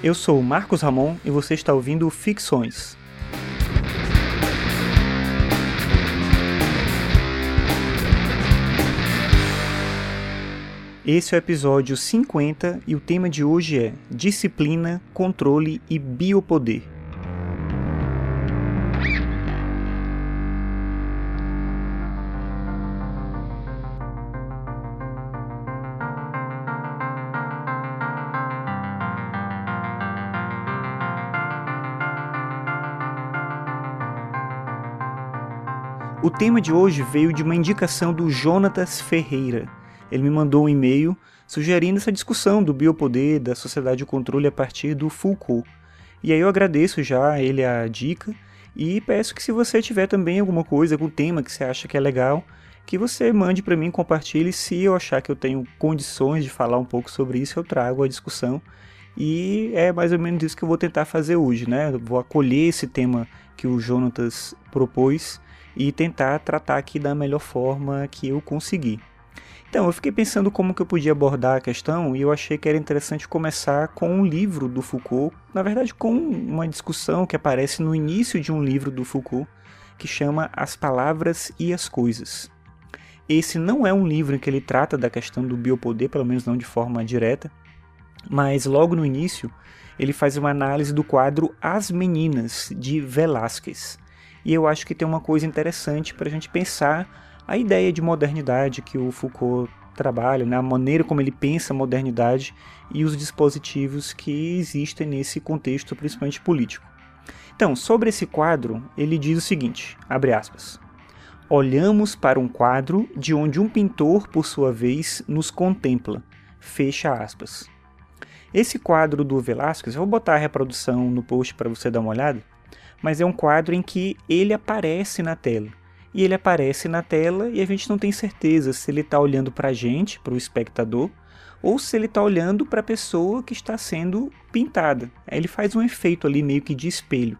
Eu sou Marcos Ramon e você está ouvindo Ficções. Esse é o episódio 50 e o tema de hoje é Disciplina, Controle e Biopoder. O tema de hoje veio de uma indicação do Jonatas Ferreira. Ele me mandou um e-mail sugerindo essa discussão do biopoder, da sociedade de controle a partir do Foucault. E aí eu agradeço já a ele a dica e peço que se você tiver também alguma coisa, algum tema que você acha que é legal, que você mande para mim, compartilhe. Se eu achar que eu tenho condições de falar um pouco sobre isso, eu trago a discussão. E é mais ou menos isso que eu vou tentar fazer hoje, né? Vou acolher esse tema que o Jonatas propôs e tentar tratar aqui da melhor forma que eu conseguir. Então, eu fiquei pensando como que eu podia abordar a questão e eu achei que era interessante começar com um livro do Foucault, na verdade com uma discussão que aparece no início de um livro do Foucault, que chama As Palavras e as Coisas. Esse não é um livro em que ele trata da questão do biopoder, pelo menos não de forma direta, mas logo no início ele faz uma análise do quadro As Meninas, de Velázquez. E eu acho que tem uma coisa interessante para a gente pensar a ideia de modernidade que o Foucault trabalha, né? a maneira como ele pensa a modernidade e os dispositivos que existem nesse contexto, principalmente político. Então, sobre esse quadro, ele diz o seguinte, abre aspas, Olhamos para um quadro de onde um pintor, por sua vez, nos contempla. Fecha aspas. Esse quadro do Velázquez, eu vou botar a reprodução no post para você dar uma olhada, mas é um quadro em que ele aparece na tela. E ele aparece na tela e a gente não tem certeza se ele está olhando para a gente, para o espectador, ou se ele está olhando para a pessoa que está sendo pintada. Ele faz um efeito ali meio que de espelho.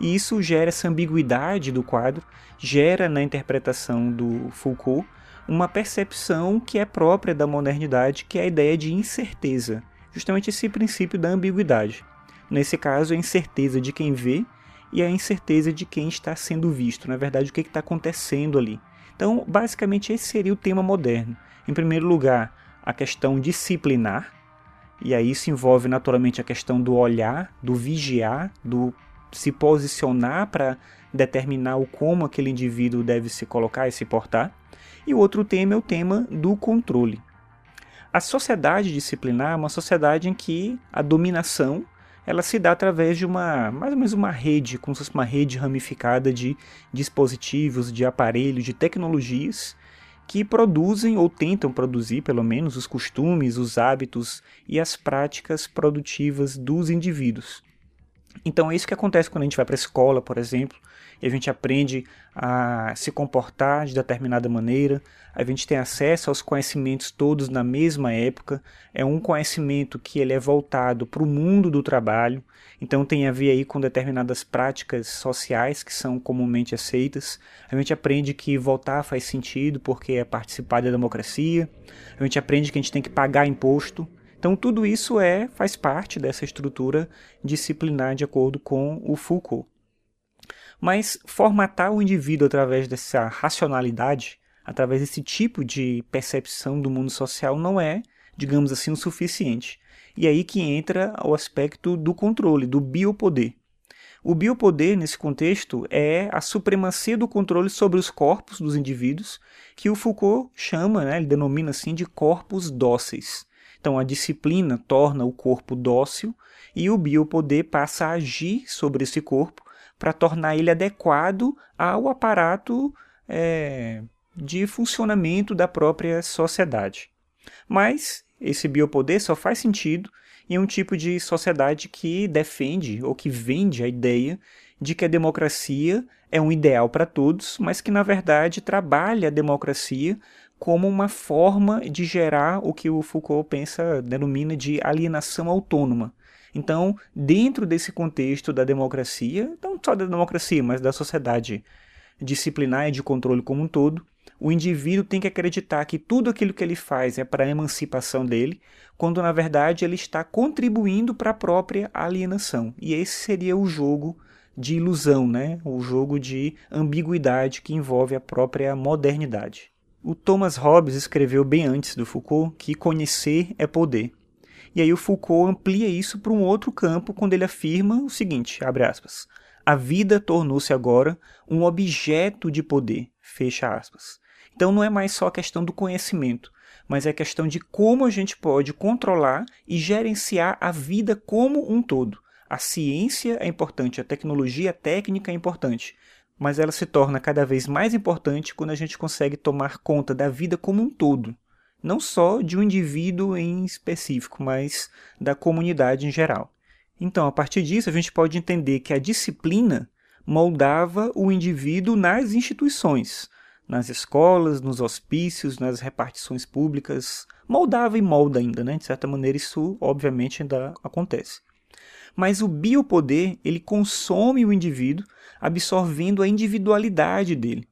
E isso gera essa ambiguidade do quadro, gera na interpretação do Foucault uma percepção que é própria da modernidade, que é a ideia de incerteza. Justamente esse princípio da ambiguidade. Nesse caso, a incerteza de quem vê e a incerteza de quem está sendo visto, na verdade, o que está acontecendo ali. Então, basicamente, esse seria o tema moderno. Em primeiro lugar, a questão disciplinar, e aí isso envolve naturalmente a questão do olhar, do vigiar, do se posicionar para determinar o como aquele indivíduo deve se colocar e se portar. E o outro tema é o tema do controle. A sociedade disciplinar é uma sociedade em que a dominação ela se dá através de uma, mais ou menos uma rede, como se fosse uma rede ramificada de dispositivos, de aparelhos, de tecnologias que produzem ou tentam produzir, pelo menos, os costumes, os hábitos e as práticas produtivas dos indivíduos. Então é isso que acontece quando a gente vai para a escola, por exemplo, e a gente aprende a se comportar de determinada maneira, a gente tem acesso aos conhecimentos todos na mesma época, é um conhecimento que ele é voltado para o mundo do trabalho, então tem a ver aí com determinadas práticas sociais que são comumente aceitas. A gente aprende que votar faz sentido porque é participar da democracia. A gente aprende que a gente tem que pagar imposto. Então tudo isso é faz parte dessa estrutura disciplinar de acordo com o Foucault. Mas formatar o indivíduo através dessa racionalidade, através desse tipo de percepção do mundo social, não é, digamos assim, o suficiente. E aí que entra o aspecto do controle, do biopoder. O biopoder, nesse contexto, é a supremacia do controle sobre os corpos dos indivíduos, que o Foucault chama, né, ele denomina assim, de corpos dóceis. Então, a disciplina torna o corpo dócil e o biopoder passa a agir sobre esse corpo para tornar ele adequado ao aparato é, de funcionamento da própria sociedade. Mas esse biopoder só faz sentido em um tipo de sociedade que defende ou que vende a ideia de que a democracia é um ideal para todos, mas que na verdade trabalha a democracia como uma forma de gerar o que o Foucault pensa, denomina de alienação autônoma. Então, dentro desse contexto da democracia, não só da democracia, mas da sociedade disciplinar e de controle como um todo, o indivíduo tem que acreditar que tudo aquilo que ele faz é para a emancipação dele, quando na verdade ele está contribuindo para a própria alienação. E esse seria o jogo de ilusão, né? o jogo de ambiguidade que envolve a própria modernidade. O Thomas Hobbes escreveu bem antes do Foucault que conhecer é poder. E aí o Foucault amplia isso para um outro campo quando ele afirma o seguinte, abre aspas, a vida tornou-se agora um objeto de poder, fecha aspas. Então não é mais só a questão do conhecimento, mas é a questão de como a gente pode controlar e gerenciar a vida como um todo. A ciência é importante, a tecnologia a técnica é importante, mas ela se torna cada vez mais importante quando a gente consegue tomar conta da vida como um todo, não só de um indivíduo em específico, mas da comunidade em geral. Então, a partir disso, a gente pode entender que a disciplina moldava o indivíduo nas instituições, nas escolas, nos hospícios, nas repartições públicas, moldava e molda ainda, né? De certa maneira isso obviamente ainda acontece. Mas o biopoder, ele consome o indivíduo, absorvendo a individualidade dele.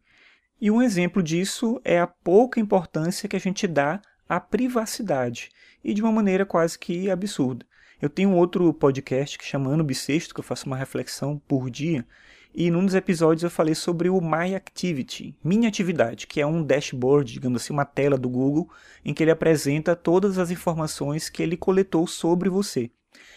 E um exemplo disso é a pouca importância que a gente dá à privacidade, e de uma maneira quase que absurda. Eu tenho um outro podcast que chama Ano Bissexto, que eu faço uma reflexão por dia, e num dos episódios eu falei sobre o My Activity, Minha Atividade, que é um dashboard, digamos assim, uma tela do Google, em que ele apresenta todas as informações que ele coletou sobre você.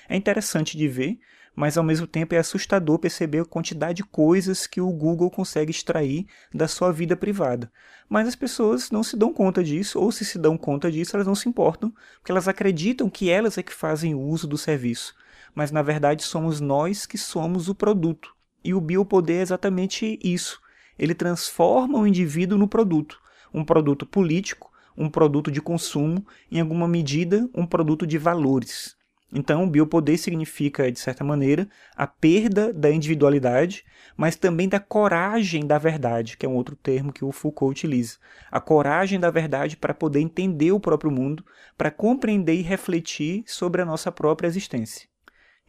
É interessante de ver, mas ao mesmo tempo é assustador perceber a quantidade de coisas que o Google consegue extrair da sua vida privada. Mas as pessoas não se dão conta disso, ou se se dão conta disso, elas não se importam, porque elas acreditam que elas é que fazem uso do serviço. Mas na verdade somos nós que somos o produto. E o biopoder é exatamente isso. Ele transforma o indivíduo no produto. Um produto político, um produto de consumo, em alguma medida, um produto de valores. Então, o biopoder significa, de certa maneira, a perda da individualidade, mas também da coragem da verdade, que é um outro termo que o Foucault utiliza. A coragem da verdade para poder entender o próprio mundo, para compreender e refletir sobre a nossa própria existência.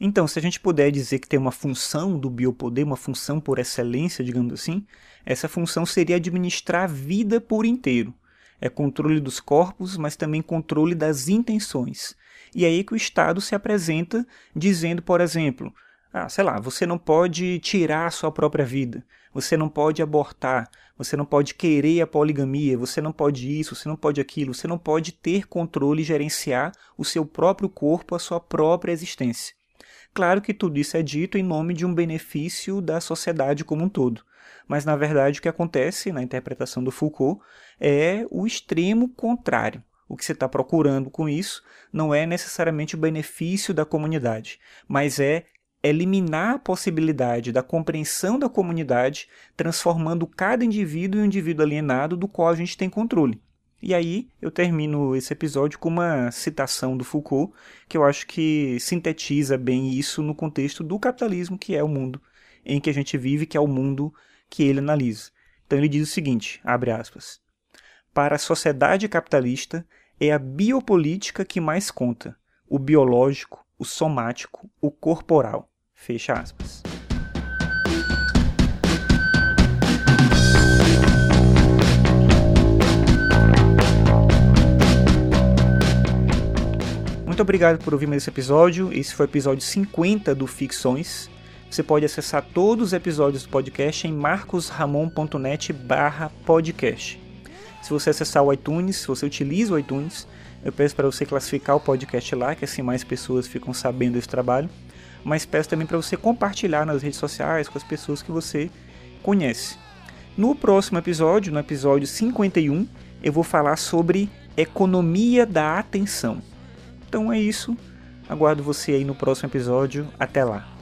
Então, se a gente puder dizer que tem uma função do biopoder, uma função por excelência, digamos assim, essa função seria administrar a vida por inteiro. É controle dos corpos, mas também controle das intenções. E aí que o Estado se apresenta dizendo, por exemplo, ah, sei lá, você não pode tirar a sua própria vida, você não pode abortar, você não pode querer a poligamia, você não pode isso, você não pode aquilo, você não pode ter controle e gerenciar o seu próprio corpo, a sua própria existência. Claro que tudo isso é dito em nome de um benefício da sociedade como um todo. Mas, na verdade, o que acontece na interpretação do Foucault é o extremo contrário. O que você está procurando com isso não é necessariamente o benefício da comunidade, mas é eliminar a possibilidade da compreensão da comunidade, transformando cada indivíduo em um indivíduo alienado do qual a gente tem controle. E aí eu termino esse episódio com uma citação do Foucault, que eu acho que sintetiza bem isso no contexto do capitalismo, que é o mundo em que a gente vive, que é o mundo que ele analisa. Então ele diz o seguinte, abre aspas: Para a sociedade capitalista é a biopolítica que mais conta, o biológico, o somático, o corporal. Fecha aspas. Muito obrigado por ouvir mais esse episódio. Esse foi o episódio 50 do Ficções. Você pode acessar todos os episódios do podcast em marcosramon.net barra podcast. Se você acessar o iTunes, se você utiliza o iTunes, eu peço para você classificar o podcast lá, que assim mais pessoas ficam sabendo desse trabalho. Mas peço também para você compartilhar nas redes sociais com as pessoas que você conhece. No próximo episódio, no episódio 51, eu vou falar sobre economia da atenção. Então é isso. Aguardo você aí no próximo episódio. Até lá.